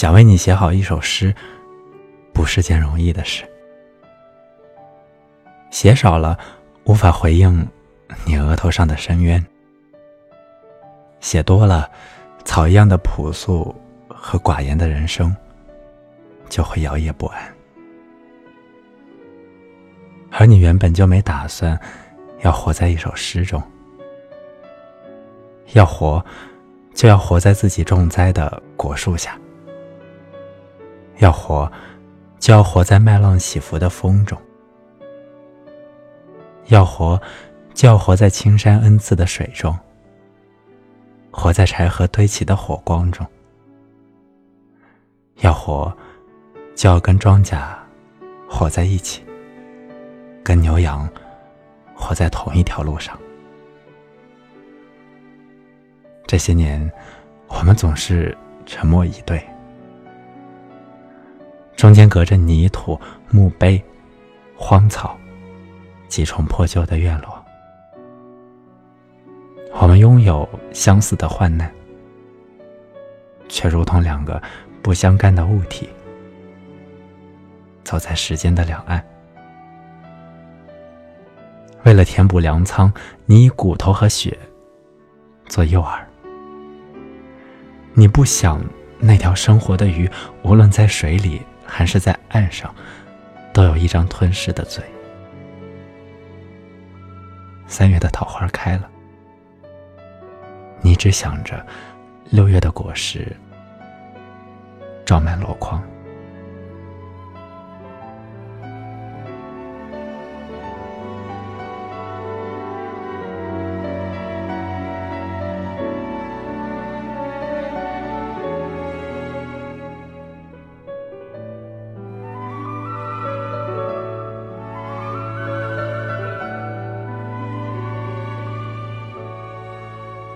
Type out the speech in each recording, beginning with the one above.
想为你写好一首诗，不是件容易的事。写少了，无法回应你额头上的深渊；写多了，草一样的朴素和寡言的人生就会摇曳不安。而你原本就没打算要活在一首诗中，要活，就要活在自己种栽的果树下。要活，就要活在麦浪起伏的风中；要活，就要活在青山恩赐的水中；活在柴禾堆起的火光中；要活，就要跟庄稼活在一起，跟牛羊活在同一条路上。这些年，我们总是沉默以对。中间隔着泥土、墓碑、荒草、几重破旧的院落，我们拥有相似的患难，却如同两个不相干的物体，走在时间的两岸。为了填补粮仓，你以骨头和血做诱饵，你不想那条生活的鱼，无论在水里。还是在岸上，都有一张吞噬的嘴。三月的桃花开了，你只想着六月的果实装满箩筐。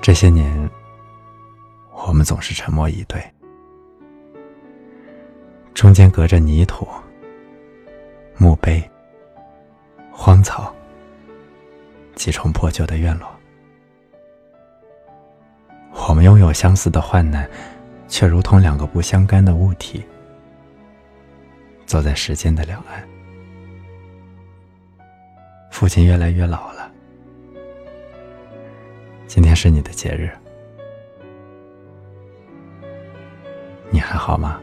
这些年，我们总是沉默以对，中间隔着泥土、墓碑、荒草、几重破旧的院落。我们拥有相似的患难，却如同两个不相干的物体，走在时间的两岸。父亲越来越老了。今天是你的节日，你还好吗？